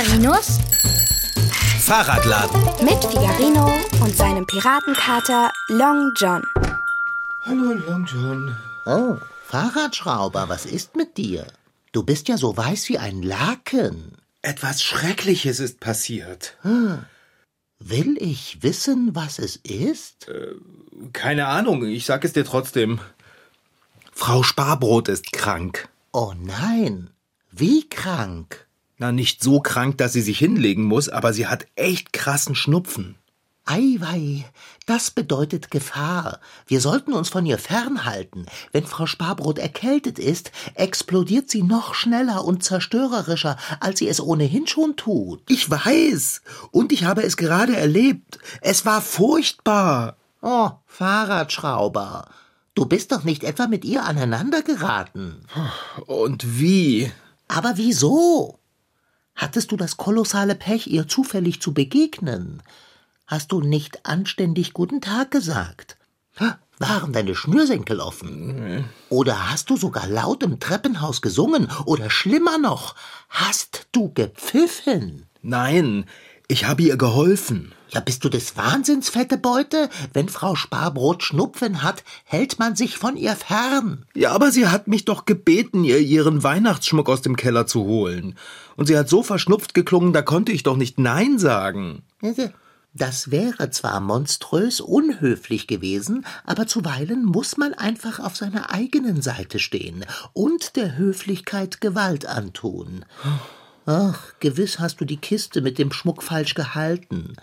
Figarinos Fahrradladen. mit Figarino und seinem Piratenkater Long John. Hallo, Long John. Oh, Fahrradschrauber, was ist mit dir? Du bist ja so weiß wie ein Laken. Etwas Schreckliches ist passiert. Will ich wissen, was es ist? Keine Ahnung, ich sag es dir trotzdem. Frau Sparbrot ist krank. Oh nein, wie krank. Na, nicht so krank, dass sie sich hinlegen muss, aber sie hat echt krassen Schnupfen. Eiwei, das bedeutet Gefahr. Wir sollten uns von ihr fernhalten. Wenn Frau Sparbrot erkältet ist, explodiert sie noch schneller und zerstörerischer, als sie es ohnehin schon tut. Ich weiß. Und ich habe es gerade erlebt. Es war furchtbar. Oh, Fahrradschrauber. Du bist doch nicht etwa mit ihr aneinandergeraten. Und wie? Aber wieso? Hattest du das kolossale Pech, ihr zufällig zu begegnen? Hast du nicht anständig guten Tag gesagt? Waren deine Schnürsenkel offen? Oder hast du sogar laut im Treppenhaus gesungen? Oder schlimmer noch, hast du gepfiffen? Nein, ich habe ihr geholfen. Ja, bist du des Wahnsinns, fette Beute? Wenn Frau Sparbrot Schnupfen hat, hält man sich von ihr fern. Ja, aber sie hat mich doch gebeten, ihr ihren Weihnachtsschmuck aus dem Keller zu holen. Und sie hat so verschnupft geklungen, da konnte ich doch nicht Nein sagen. Das wäre zwar monströs unhöflich gewesen, aber zuweilen muss man einfach auf seiner eigenen Seite stehen und der Höflichkeit Gewalt antun. Ach, gewiss hast du die Kiste mit dem Schmuck falsch gehalten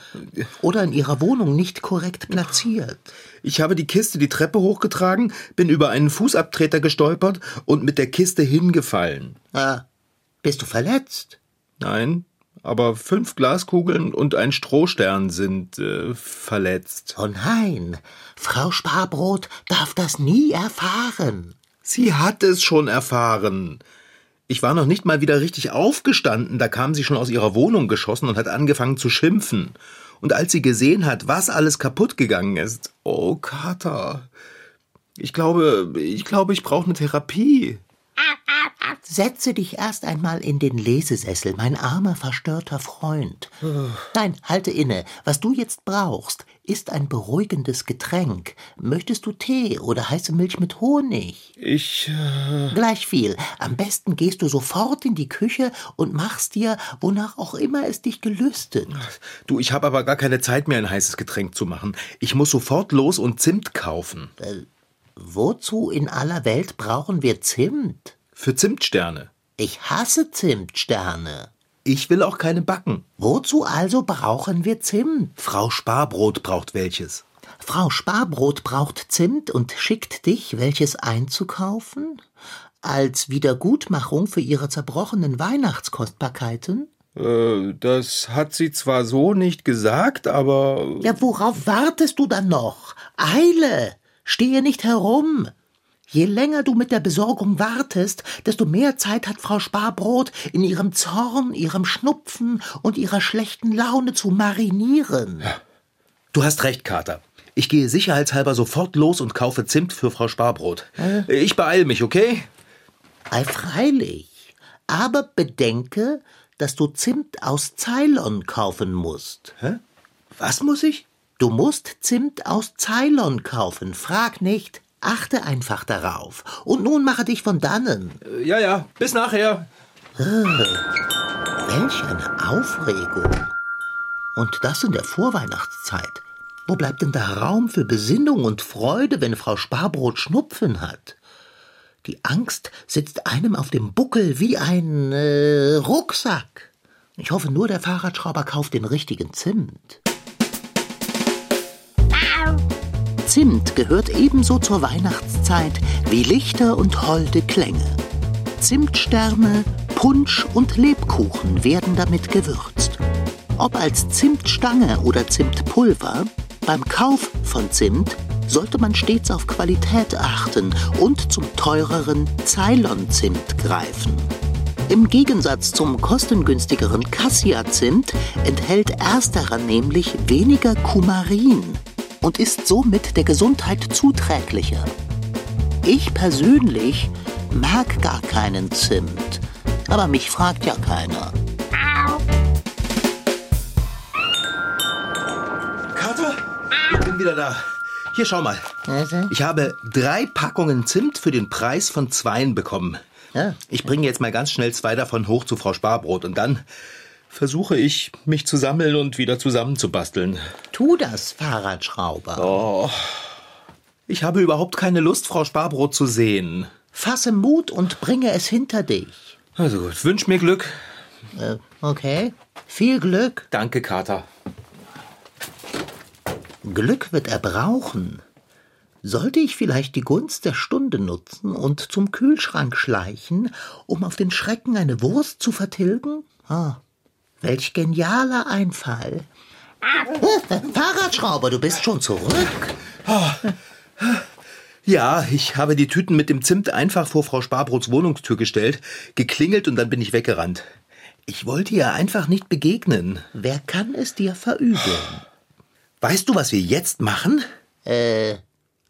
oder in ihrer Wohnung nicht korrekt platziert. Ich habe die Kiste die Treppe hochgetragen, bin über einen Fußabtreter gestolpert und mit der Kiste hingefallen. Ah, bist du verletzt? Nein, aber fünf Glaskugeln und ein Strohstern sind äh, verletzt. Oh nein, Frau Sparbrot darf das nie erfahren. Sie hat es schon erfahren. Ich war noch nicht mal wieder richtig aufgestanden, da kam sie schon aus ihrer Wohnung geschossen und hat angefangen zu schimpfen. Und als sie gesehen hat, was alles kaputt gegangen ist, oh Kater, ich glaube, ich glaube, ich brauche eine Therapie. Setze dich erst einmal in den Lesesessel, mein armer, verstörter Freund. Nein, halte inne. Was du jetzt brauchst, ist ein beruhigendes Getränk. Möchtest du Tee oder heiße Milch mit Honig? Ich. Äh, Gleich viel. Am besten gehst du sofort in die Küche und machst dir, wonach auch immer es dich gelüstet. du, ich habe aber gar keine Zeit mehr, ein heißes Getränk zu machen. Ich muss sofort los und Zimt kaufen. Wozu in aller Welt brauchen wir Zimt? Für Zimtsterne. Ich hasse Zimtsterne. Ich will auch keine backen. Wozu also brauchen wir Zimt? Frau Sparbrot braucht welches. Frau Sparbrot braucht Zimt und schickt dich, welches einzukaufen? Als Wiedergutmachung für ihre zerbrochenen Weihnachtskostbarkeiten? Äh, das hat sie zwar so nicht gesagt, aber. Ja, worauf wartest du dann noch? Eile! Stehe nicht herum! Je länger du mit der Besorgung wartest, desto mehr Zeit hat Frau Sparbrot, in ihrem Zorn, ihrem Schnupfen und ihrer schlechten Laune zu marinieren. Du hast recht, Kater. Ich gehe sicherheitshalber sofort los und kaufe Zimt für Frau Sparbrot. Ich beeil mich, okay? Ei, freilich. Aber bedenke, dass du Zimt aus Ceylon kaufen musst. Hä? Was muss ich? Du musst Zimt aus Ceylon kaufen. Frag nicht. Achte einfach darauf. Und nun mache dich von dannen. Ja, ja, bis nachher. Welch eine Aufregung. Und das in der Vorweihnachtszeit. Wo bleibt denn da Raum für Besinnung und Freude, wenn Frau Sparbrot Schnupfen hat? Die Angst sitzt einem auf dem Buckel wie ein äh, Rucksack. Ich hoffe nur, der Fahrradschrauber kauft den richtigen Zimt. Zimt gehört ebenso zur Weihnachtszeit wie Lichter und holde Klänge. Zimtsterne, Punsch und Lebkuchen werden damit gewürzt. Ob als Zimtstange oder Zimtpulver, beim Kauf von Zimt sollte man stets auf Qualität achten und zum teureren Ceylon-Zimt greifen. Im Gegensatz zum kostengünstigeren Cassia-Zimt enthält ersterer nämlich weniger Kumarin und ist somit der Gesundheit zuträglicher. Ich persönlich mag gar keinen Zimt, aber mich fragt ja keiner. Kater, ich bin wieder da. Hier, schau mal. Also? Ich habe drei Packungen Zimt für den Preis von zweien bekommen. Ich bringe jetzt mal ganz schnell zwei davon hoch zu Frau Sparbrot und dann versuche ich, mich zu sammeln und wieder zusammenzubasteln. Tu das, Fahrradschrauber. Oh. Ich habe überhaupt keine Lust, Frau Sparbrot zu sehen. Fasse Mut und bringe es hinter dich. Also gut, wünsch mir Glück. Äh, okay. Viel Glück. Danke, Kater. Glück wird er brauchen. Sollte ich vielleicht die Gunst der Stunde nutzen und zum Kühlschrank schleichen, um auf den Schrecken eine Wurst zu vertilgen? Ah, welch genialer Einfall. Fahrradschrauber, du bist schon zurück. Ja, ich habe die Tüten mit dem Zimt einfach vor Frau Sparbrots Wohnungstür gestellt, geklingelt und dann bin ich weggerannt. Ich wollte ihr einfach nicht begegnen. Wer kann es dir verübeln? Weißt du, was wir jetzt machen?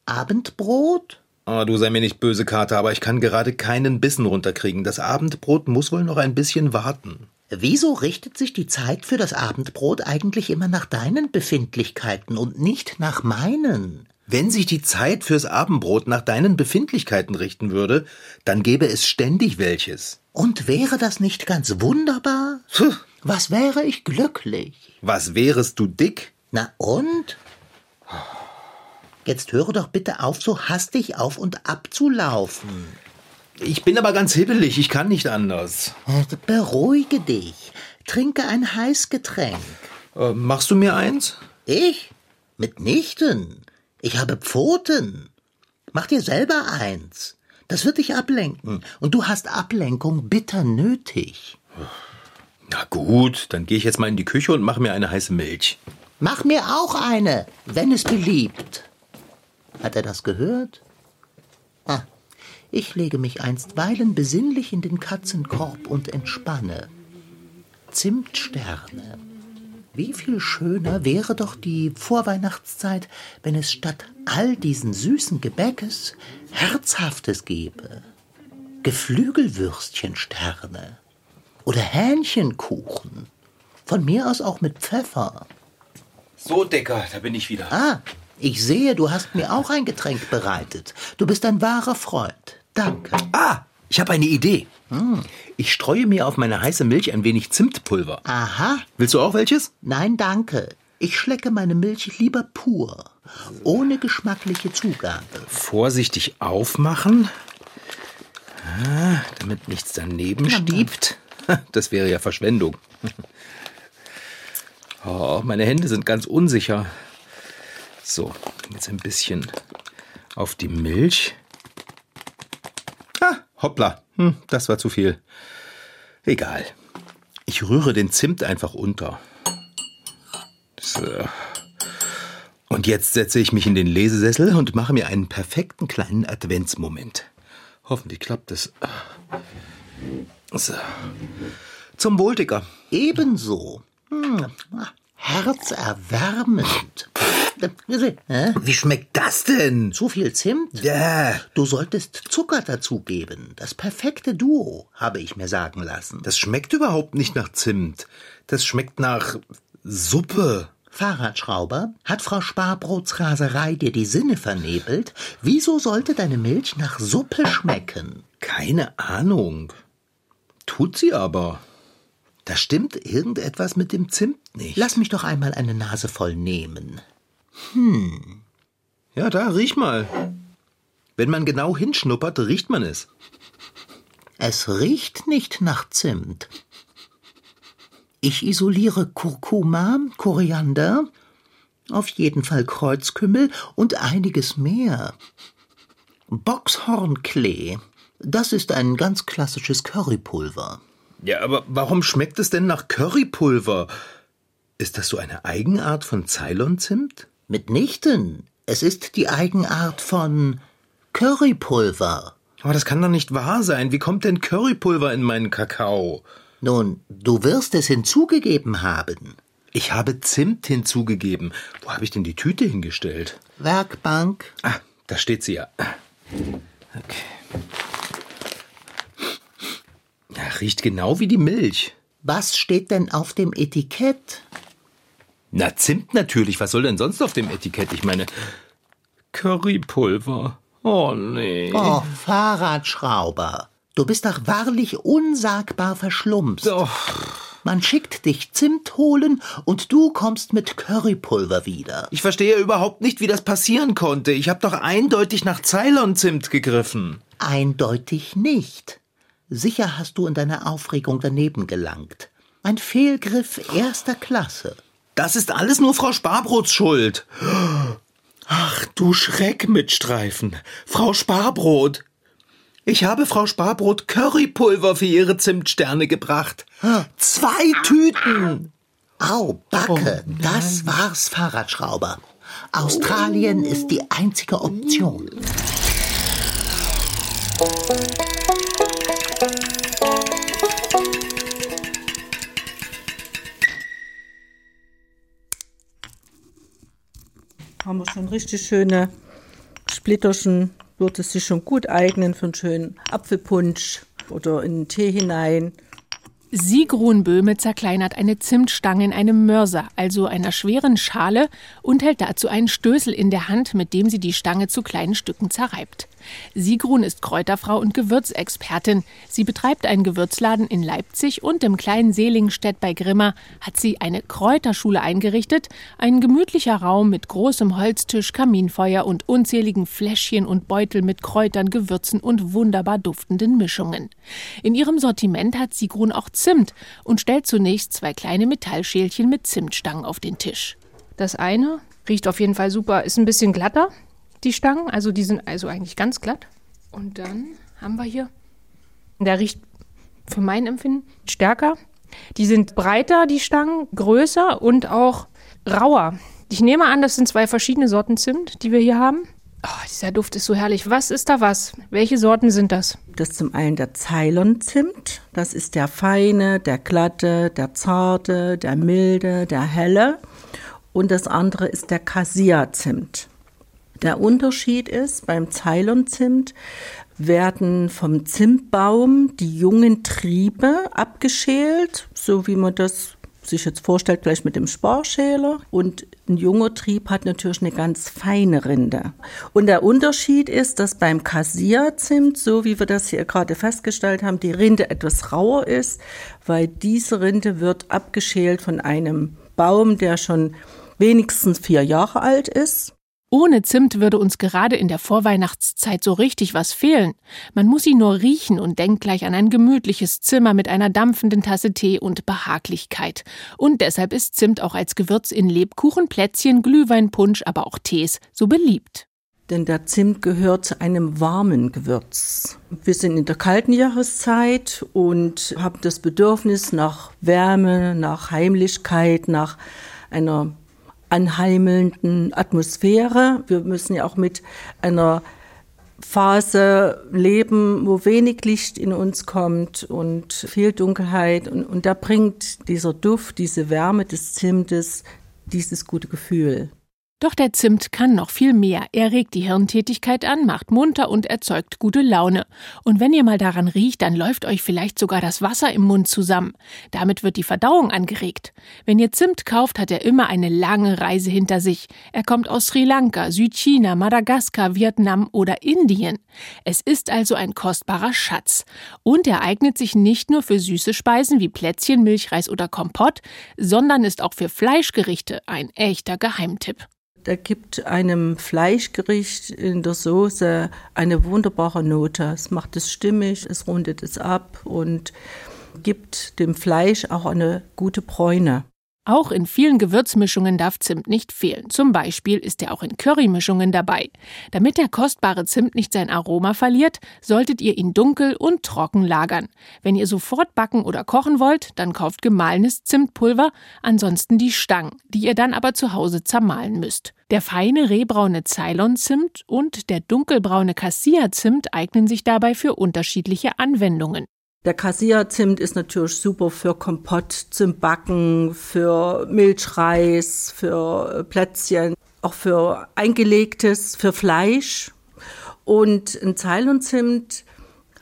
Abendbrot? Oh, du sei mir nicht böse, Kater, aber ich kann gerade keinen Bissen runterkriegen. Das Abendbrot muss wohl noch ein bisschen warten. Wieso richtet sich die Zeit für das Abendbrot eigentlich immer nach deinen Befindlichkeiten und nicht nach meinen? Wenn sich die Zeit fürs Abendbrot nach deinen Befindlichkeiten richten würde, dann gäbe es ständig welches. Und wäre das nicht ganz wunderbar? Was wäre ich glücklich? was wärest du dick? Na und? Jetzt höre doch bitte auf, so hastig auf und ab zu laufen. Ich bin aber ganz hibbelig, ich kann nicht anders. Äh, Beruhige dich. Trinke ein Heißgetränk. Äh, machst du mir eins? Ich? Mitnichten. Ich habe Pfoten. Mach dir selber eins. Das wird dich ablenken. Und du hast Ablenkung bitter nötig. Na gut, dann gehe ich jetzt mal in die Küche und mache mir eine heiße Milch. Mach mir auch eine, wenn es beliebt. Hat er das gehört? Ah, ich lege mich einstweilen besinnlich in den Katzenkorb und entspanne. Zimtsterne. Wie viel schöner wäre doch die Vorweihnachtszeit, wenn es statt all diesen süßen Gebäckes Herzhaftes gäbe. Geflügelwürstchensterne oder Hähnchenkuchen. Von mir aus auch mit Pfeffer. So, Decker, da bin ich wieder. Ah, ich sehe, du hast mir auch ein Getränk bereitet. Du bist ein wahrer Freund. Danke. Ah, ich habe eine Idee. Ich streue mir auf meine heiße Milch ein wenig Zimtpulver. Aha. Willst du auch welches? Nein, danke. Ich schlecke meine Milch lieber pur, ohne geschmackliche Zugabe. Vorsichtig aufmachen, ah, damit nichts daneben stiebt. Das wäre ja Verschwendung. Oh, meine Hände sind ganz unsicher. So, jetzt ein bisschen auf die Milch. Ah, hoppla, hm, das war zu viel. Egal. Ich rühre den Zimt einfach unter. So. Und jetzt setze ich mich in den Lesesessel und mache mir einen perfekten kleinen Adventsmoment. Hoffentlich klappt es. So. Zum Wohl, Dicker. Ebenso. Hm, herzerwärmend. Wie schmeckt das denn? Zu viel Zimt? Ja, Du solltest Zucker dazugeben. Das perfekte Duo, habe ich mir sagen lassen. das schmeckt überhaupt nicht nach Zimt. Das schmeckt nach Suppe. Fahrradschrauber, hat Frau Sparbrots Raserei dir die Sinne vernebelt? Wieso sollte deine Milch nach Suppe schmecken? Keine Ahnung. Tut sie aber. Da stimmt irgendetwas mit dem Zimt nicht. Lass mich doch einmal eine Nase voll nehmen. Ja, da, riech mal. Wenn man genau hinschnuppert, riecht man es. Es riecht nicht nach Zimt. Ich isoliere Kurkuma, Koriander, auf jeden Fall Kreuzkümmel und einiges mehr. Boxhornklee, das ist ein ganz klassisches Currypulver. Ja, aber warum schmeckt es denn nach Currypulver? Ist das so eine Eigenart von Ceylon-Zimt? Mitnichten. Es ist die Eigenart von Currypulver. Aber das kann doch nicht wahr sein. Wie kommt denn Currypulver in meinen Kakao? Nun, du wirst es hinzugegeben haben. Ich habe Zimt hinzugegeben. Wo habe ich denn die Tüte hingestellt? Werkbank. Ah, da steht sie ja. Okay. Ja, riecht genau wie die Milch. Was steht denn auf dem Etikett? Na, Zimt natürlich. Was soll denn sonst auf dem Etikett? Ich meine, Currypulver. Oh, nee. Oh, Fahrradschrauber. Du bist doch wahrlich unsagbar verschlumpst. Doch. Man schickt dich Zimt holen und du kommst mit Currypulver wieder. Ich verstehe überhaupt nicht, wie das passieren konnte. Ich habe doch eindeutig nach Ceylon-Zimt gegriffen. Eindeutig nicht. Sicher hast du in deiner Aufregung daneben gelangt. Ein Fehlgriff erster Klasse. Das ist alles nur Frau Sparbrots Schuld. Ach, du Schreck mit Streifen. Frau Sparbrot. Ich habe Frau Sparbrot Currypulver für ihre Zimtsterne gebracht. Zwei Tüten. Au, Backe, oh, das war's, Fahrradschrauber. Australien ist die einzige Option. Haben wir schon richtig schöne Splitterchen würde sich schon gut eignen für einen schönen Apfelpunsch oder in den Tee hinein. Sigrun Böhme zerkleinert eine Zimtstange in einem Mörser, also einer schweren Schale, und hält dazu einen Stößel in der Hand, mit dem sie die Stange zu kleinen Stücken zerreibt. Sigrun ist Kräuterfrau und Gewürzexpertin. Sie betreibt einen Gewürzladen in Leipzig und im kleinen Seelingstedt bei Grimma hat sie eine Kräuterschule eingerichtet, ein gemütlicher Raum mit großem Holztisch, Kaminfeuer und unzähligen Fläschchen und Beutel mit Kräutern, Gewürzen und wunderbar duftenden Mischungen. In ihrem Sortiment hat Sigrun auch Zimt und stellt zunächst zwei kleine Metallschälchen mit Zimtstangen auf den Tisch. Das eine riecht auf jeden Fall super, ist ein bisschen glatter, die Stangen. Also die sind also eigentlich ganz glatt. Und dann haben wir hier, der riecht für mein Empfinden stärker. Die sind breiter, die Stangen, größer und auch rauer. Ich nehme an, das sind zwei verschiedene Sorten Zimt, die wir hier haben. Oh, dieser Duft ist so herrlich. Was ist da was? Welche Sorten sind das? Das ist zum einen der Ceylon-Zimt. Das ist der feine, der glatte, der zarte, der milde, der helle. Und das andere ist der Cassia-Zimt. Der Unterschied ist, beim Ceylon-Zimt werden vom Zimtbaum die jungen Triebe abgeschält, so wie man das sich jetzt vorstellt, vielleicht mit dem Sparschäler. Und ein junger Trieb hat natürlich eine ganz feine Rinde. Und der Unterschied ist, dass beim Cassia-Zimt, so wie wir das hier gerade festgestellt haben, die Rinde etwas rauer ist, weil diese Rinde wird abgeschält von einem Baum, der schon wenigstens vier Jahre alt ist. Ohne Zimt würde uns gerade in der Vorweihnachtszeit so richtig was fehlen. Man muss ihn nur riechen und denkt gleich an ein gemütliches Zimmer mit einer dampfenden Tasse Tee und Behaglichkeit. Und deshalb ist Zimt auch als Gewürz in Lebkuchen, Plätzchen, Glühwein, Punsch, aber auch Tees so beliebt. Denn der Zimt gehört zu einem warmen Gewürz. Wir sind in der kalten Jahreszeit und haben das Bedürfnis nach Wärme, nach Heimlichkeit, nach einer anheimelnden Atmosphäre. Wir müssen ja auch mit einer Phase leben, wo wenig Licht in uns kommt und viel Dunkelheit. Und, und da bringt dieser Duft, diese Wärme des Zimtes dieses gute Gefühl. Doch der Zimt kann noch viel mehr. Er regt die Hirntätigkeit an, macht munter und erzeugt gute Laune. Und wenn ihr mal daran riecht, dann läuft euch vielleicht sogar das Wasser im Mund zusammen. Damit wird die Verdauung angeregt. Wenn ihr Zimt kauft, hat er immer eine lange Reise hinter sich. Er kommt aus Sri Lanka, Südchina, Madagaskar, Vietnam oder Indien. Es ist also ein kostbarer Schatz. Und er eignet sich nicht nur für süße Speisen wie Plätzchen, Milchreis oder Kompott, sondern ist auch für Fleischgerichte ein echter Geheimtipp. Er gibt einem Fleischgericht in der Soße eine wunderbare Note. Es macht es stimmig, es rundet es ab und gibt dem Fleisch auch eine gute Bräune. Auch in vielen Gewürzmischungen darf Zimt nicht fehlen. Zum Beispiel ist er auch in Currymischungen dabei. Damit der kostbare Zimt nicht sein Aroma verliert, solltet ihr ihn dunkel und trocken lagern. Wenn ihr sofort backen oder kochen wollt, dann kauft gemahlenes Zimtpulver, ansonsten die Stangen, die ihr dann aber zu Hause zermahlen müsst. Der feine rehbraune Ceylon-Zimt und der dunkelbraune Cassia-Zimt eignen sich dabei für unterschiedliche Anwendungen. Der Cassia-Zimt ist natürlich super für Kompott zum Backen, für Milchreis, für Plätzchen, auch für eingelegtes, für Fleisch. Und ein Ceylon-Zimt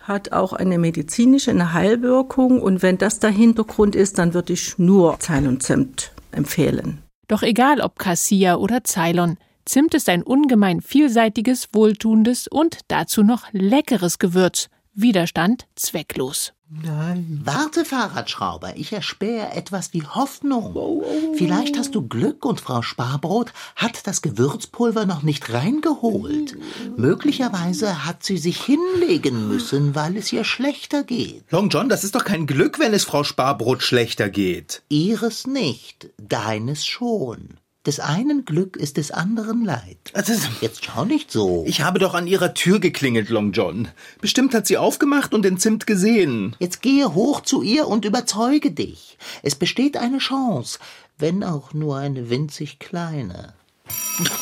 hat auch eine medizinische, eine Heilwirkung. Und wenn das der Hintergrund ist, dann würde ich nur Ceylon-Zimt empfehlen. Doch egal ob Cassia oder Ceylon, Zimt ist ein ungemein vielseitiges, wohltuendes und dazu noch leckeres Gewürz. Widerstand zwecklos. Nein. Warte, Fahrradschrauber, ich erspähe etwas wie Hoffnung. Vielleicht hast du Glück und Frau Sparbrot hat das Gewürzpulver noch nicht reingeholt. Möglicherweise hat sie sich hinlegen müssen, weil es ihr schlechter geht. Long John, das ist doch kein Glück, wenn es Frau Sparbrot schlechter geht. Ihres nicht, deines schon. Des einen Glück ist des anderen Leid. Also, Jetzt schau nicht so. ich habe doch an ihrer Tür geklingelt, Long John. Bestimmt hat sie aufgemacht und den Zimt gesehen. Jetzt gehe hoch zu ihr und überzeuge dich. Es besteht eine Chance, wenn auch nur eine winzig kleine.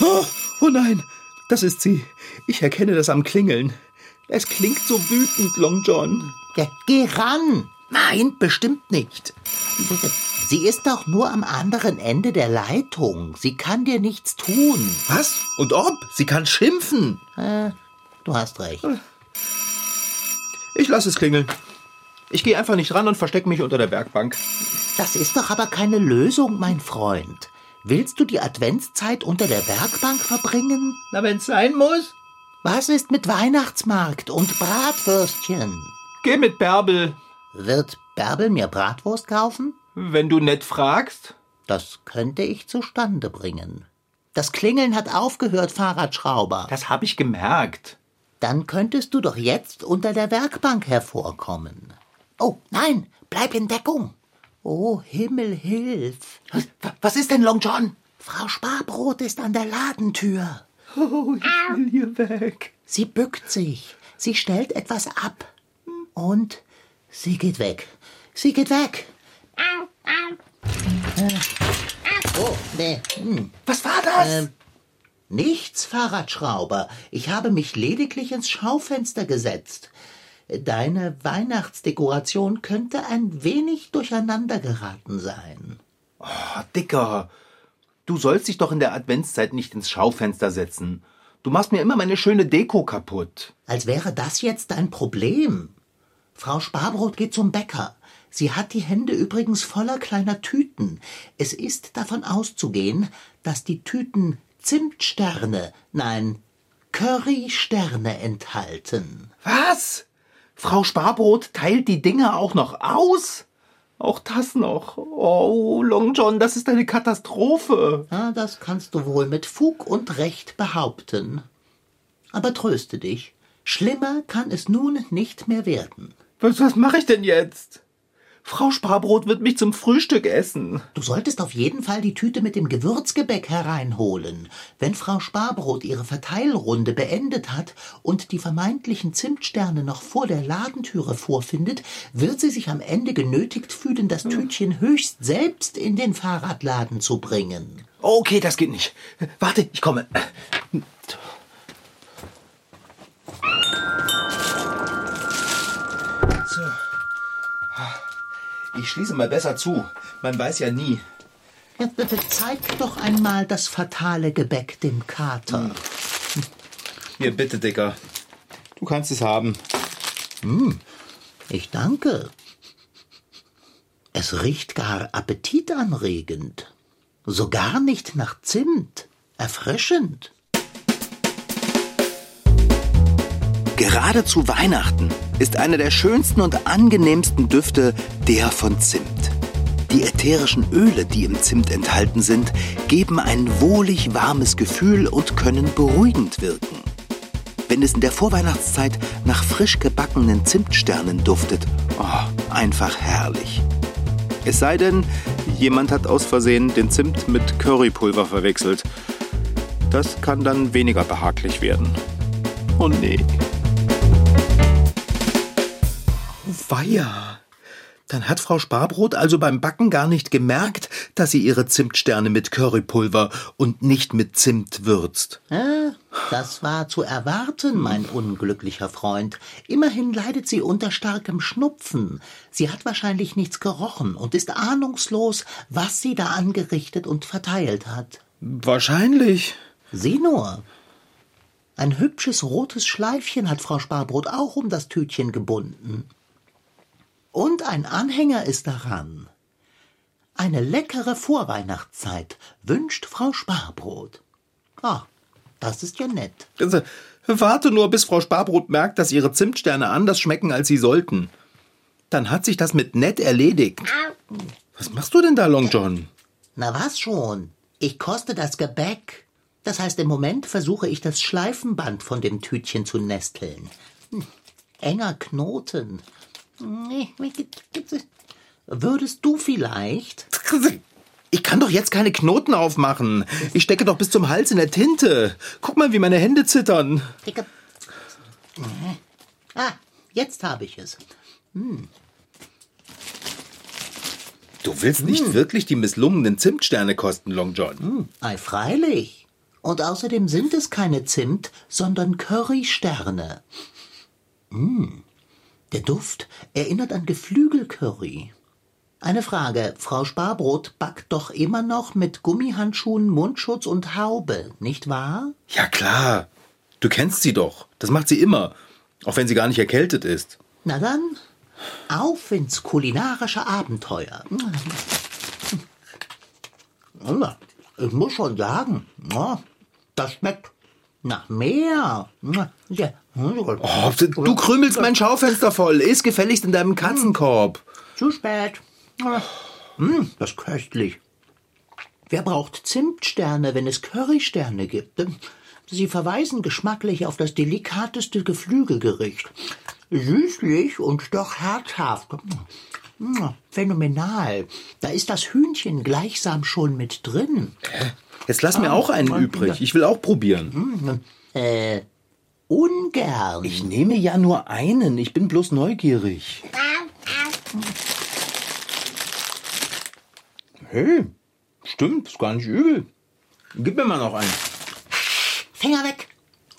Oh, oh nein, das ist sie. Ich erkenne das am Klingeln. Es klingt so wütend, Long John. Ja, geh ran! Nein, bestimmt nicht. Sie ist doch nur am anderen Ende der Leitung. Sie kann dir nichts tun. Was? Und ob? Sie kann schimpfen. Äh, du hast recht. Ich lasse es klingeln. Ich gehe einfach nicht ran und verstecke mich unter der Werkbank. Das ist doch aber keine Lösung, mein Freund. Willst du die Adventszeit unter der Werkbank verbringen? Na, wenn's sein muss. Was ist mit Weihnachtsmarkt und Bratwürstchen? Geh mit Bärbel. Wird Bärbel mir Bratwurst kaufen? Wenn du nett fragst. Das könnte ich zustande bringen. Das Klingeln hat aufgehört, Fahrradschrauber. Das habe ich gemerkt. Dann könntest du doch jetzt unter der Werkbank hervorkommen. Oh, nein, bleib in Deckung. Oh, Himmel, hilf. Was, was ist denn, Long John? Frau Sparbrot ist an der Ladentür. Oh, ich will hier weg. Sie bückt sich. Sie stellt etwas ab. Und sie geht weg. Sie geht weg. Oh, nee. Hm. Was war das? Ähm, nichts, Fahrradschrauber. Ich habe mich lediglich ins Schaufenster gesetzt. Deine Weihnachtsdekoration könnte ein wenig durcheinander geraten sein. oh, Dicker. Du sollst dich doch in der Adventszeit nicht ins Schaufenster setzen. Du machst mir immer meine schöne Deko kaputt. Als wäre das jetzt ein Problem. Frau Sparbrot geht zum Bäcker. Sie hat die Hände übrigens voller kleiner Tüten. Es ist davon auszugehen, dass die Tüten Zimtsterne, nein, Currysterne enthalten. Was? Frau Sparbrot teilt die Dinge auch noch aus? Auch das noch. Oh, Long John, das ist eine Katastrophe. Ja, das kannst du wohl mit Fug und Recht behaupten. Aber tröste dich. Schlimmer kann es nun nicht mehr werden. Was, was mache ich denn jetzt? Frau Sparbrot wird mich zum Frühstück essen. Du solltest auf jeden Fall die Tüte mit dem Gewürzgebäck hereinholen. Wenn Frau Sparbrot ihre Verteilrunde beendet hat und die vermeintlichen Zimtsterne noch vor der Ladentüre vorfindet, wird sie sich am Ende genötigt fühlen, das Tütchen höchst selbst in den Fahrradladen zu bringen. Okay, das geht nicht. Warte, ich komme. Ich schließe mal besser zu. Man weiß ja nie. Ja, bitte zeig doch einmal das fatale Gebäck dem Kater. Hier, bitte, Dicker. Du kannst es haben. Ich danke. Es riecht gar appetitanregend. Sogar nicht nach Zimt. Erfrischend. Gerade zu Weihnachten ist einer der schönsten und angenehmsten Düfte der von Zimt. Die ätherischen Öle, die im Zimt enthalten sind, geben ein wohlig warmes Gefühl und können beruhigend wirken. Wenn es in der Vorweihnachtszeit nach frisch gebackenen Zimtsternen duftet, oh, einfach herrlich. Es sei denn, jemand hat aus Versehen den Zimt mit Currypulver verwechselt. Das kann dann weniger behaglich werden. Oh nee. Weia. Dann hat Frau Sparbrot also beim Backen gar nicht gemerkt, dass sie ihre Zimtsterne mit Currypulver und nicht mit Zimt würzt. Das war zu erwarten, mein unglücklicher Freund. Immerhin leidet sie unter starkem Schnupfen. Sie hat wahrscheinlich nichts gerochen und ist ahnungslos, was sie da angerichtet und verteilt hat. Wahrscheinlich. Sieh nur. Ein hübsches rotes Schleifchen hat Frau Sparbrot auch um das Tütchen gebunden. Und ein Anhänger ist daran. Eine leckere Vorweihnachtszeit wünscht Frau Sparbrot. Ah, das ist ja nett. Warte nur, bis Frau Sparbrot merkt, dass ihre Zimtsterne anders schmecken, als sie sollten. Dann hat sich das mit nett erledigt. Was machst du denn da, Long John? Na was schon? Ich koste das Gebäck. Das heißt, im Moment versuche ich das Schleifenband von dem Tütchen zu nesteln. Hm, enger Knoten. Würdest du vielleicht? Ich kann doch jetzt keine Knoten aufmachen. Ich stecke doch bis zum Hals in der Tinte. Guck mal, wie meine Hände zittern. Ah, jetzt habe ich es. Hm. Du willst nicht hm. wirklich die misslungenen Zimtsterne kosten, Long John? Hm. Ei, freilich. Und außerdem sind es keine Zimt, sondern Currysterne. Hm. Der Duft erinnert an Geflügelcurry. Eine Frage. Frau Sparbrot backt doch immer noch mit Gummihandschuhen, Mundschutz und Haube, nicht wahr? Ja, klar. Du kennst sie doch. Das macht sie immer. Auch wenn sie gar nicht erkältet ist. Na dann, auf ins kulinarische Abenteuer. Ich muss schon sagen, das schmeckt nach mehr. Oh, du krümelst mein Schaufenster voll. Iss gefälligst in deinem Katzenkorb. Zu spät. Hm, das ist köstlich. Wer braucht Zimtsterne, wenn es Currysterne gibt? Sie verweisen geschmacklich auf das delikateste Geflügelgericht. Süßlich und doch herzhaft. Phänomenal. Da ist das Hühnchen gleichsam schon mit drin. Jetzt lass mir auch einen übrig. Ich will auch probieren. Äh, ungern. Ich nehme ja nur einen. Ich bin bloß neugierig. Hey, stimmt, ist gar nicht übel. Gib mir mal noch einen. Finger weg.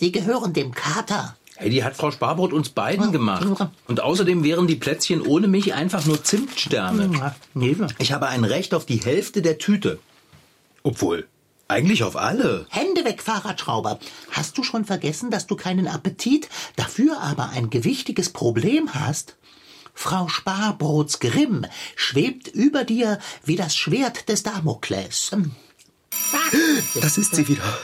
Die gehören dem Kater. Hey, die hat Frau Sparbrot uns beiden gemacht. Und außerdem wären die Plätzchen ohne mich einfach nur Zimtsterne. Ich habe ein Recht auf die Hälfte der Tüte. Obwohl, eigentlich auf alle. Hände weg, Fahrradschrauber. Hast du schon vergessen, dass du keinen Appetit, dafür aber ein gewichtiges Problem hast? Frau Sparbrots Grimm schwebt über dir wie das Schwert des Damokles. Das ist sie wieder.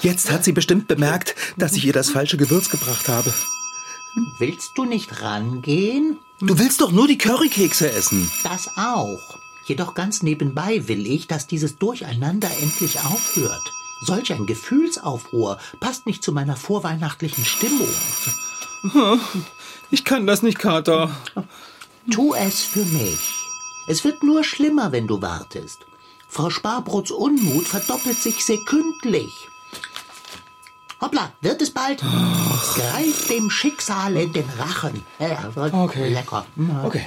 Jetzt hat sie bestimmt bemerkt, dass ich ihr das falsche Gewürz gebracht habe. Willst du nicht rangehen? Du willst doch nur die Currykekse essen. Das auch. Jedoch ganz nebenbei will ich, dass dieses Durcheinander endlich aufhört. Solch ein Gefühlsaufruhr passt nicht zu meiner vorweihnachtlichen Stimmung. Ich kann das nicht, Kater. Tu es für mich. Es wird nur schlimmer, wenn du wartest. Frau Sparbrots Unmut verdoppelt sich sekündlich. Hoppla, wird es bald? Ach. Greif dem Schicksal in den Rachen. Ja, okay. Lecker. Okay.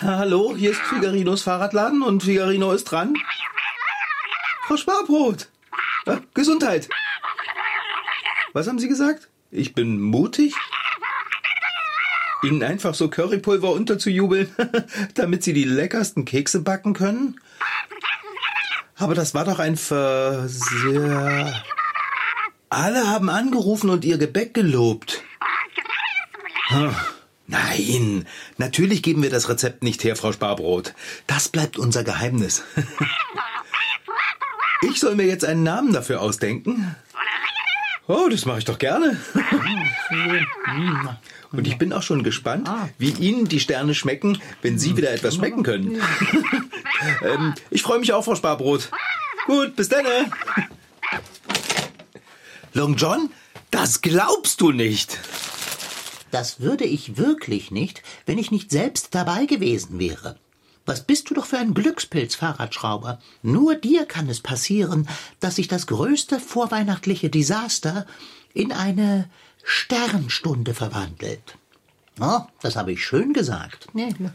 Hallo, hier ist Figarinos Fahrradladen und Figarino ist dran. Frau Sparbrot. Ja, Gesundheit. Was haben Sie gesagt? Ich bin mutig? Ihnen einfach so Currypulver unterzujubeln, damit Sie die leckersten Kekse backen können? Aber das war doch ein Versehr. Alle haben angerufen und ihr Gebäck gelobt. Hm. Nein, natürlich geben wir das Rezept nicht her, Frau Sparbrot. Das bleibt unser Geheimnis. Ich soll mir jetzt einen Namen dafür ausdenken? Oh, das mache ich doch gerne. Und ich bin auch schon gespannt, wie Ihnen die Sterne schmecken, wenn Sie wieder etwas schmecken können. ähm, ich freue mich auch, Frau Sparbrot. Gut, bis dann. Long John, das glaubst du nicht. Das würde ich wirklich nicht, wenn ich nicht selbst dabei gewesen wäre. Was bist du doch für ein Glückspilz, Fahrradschrauber? Nur dir kann es passieren, dass sich das größte vorweihnachtliche Desaster in eine Sternstunde verwandelt. Oh, das habe ich schön gesagt.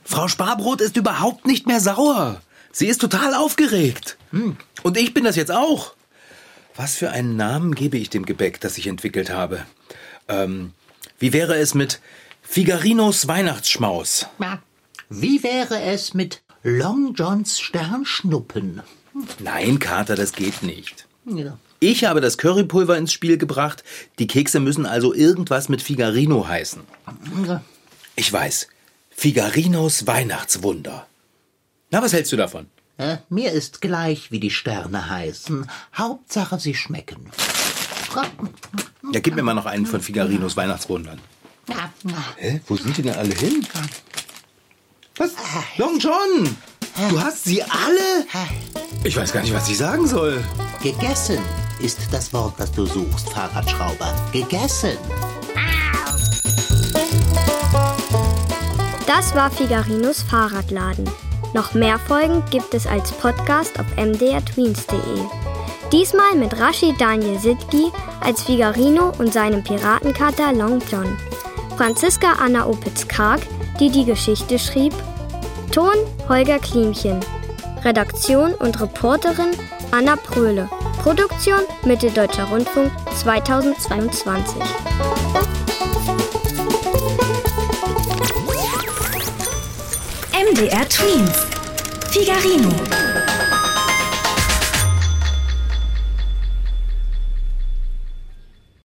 Frau Sparbrot ist überhaupt nicht mehr sauer. Sie ist total aufgeregt. Hm. Und ich bin das jetzt auch. Was für einen Namen gebe ich dem Gebäck, das ich entwickelt habe? Ähm, wie wäre es mit Figarinos Weihnachtsschmaus? Wie wäre es mit Long Johns Sternschnuppen? Nein, Kater, das geht nicht. Ja. Ich habe das Currypulver ins Spiel gebracht. Die Kekse müssen also irgendwas mit Figarino heißen. Ich weiß. Figarinos Weihnachtswunder. Na, was hältst du davon? Äh, mir ist gleich, wie die Sterne heißen. Hauptsache, sie schmecken. Ja, gib mir mal noch einen von Figarinos Weihnachtswundern. Hä? Wo sind die denn alle hin? Was? Long John! Du hast sie alle? Ich weiß gar nicht, was ich sagen soll. Gegessen ist das Wort, das du suchst, Fahrradschrauber. Gegessen. Das war Figarinos Fahrradladen. Noch mehr Folgen gibt es als Podcast auf mdrtweens.de. Diesmal mit Rashid Daniel Sidki als Figarino und seinem Piratenkater Long John. Franziska Anna Opitz-Karg, die die Geschichte schrieb. Ton Holger Klimchen. Redaktion und Reporterin Anna Pröhle. Produktion Mitteldeutscher Rundfunk 2022. MDR Twins. Figarino.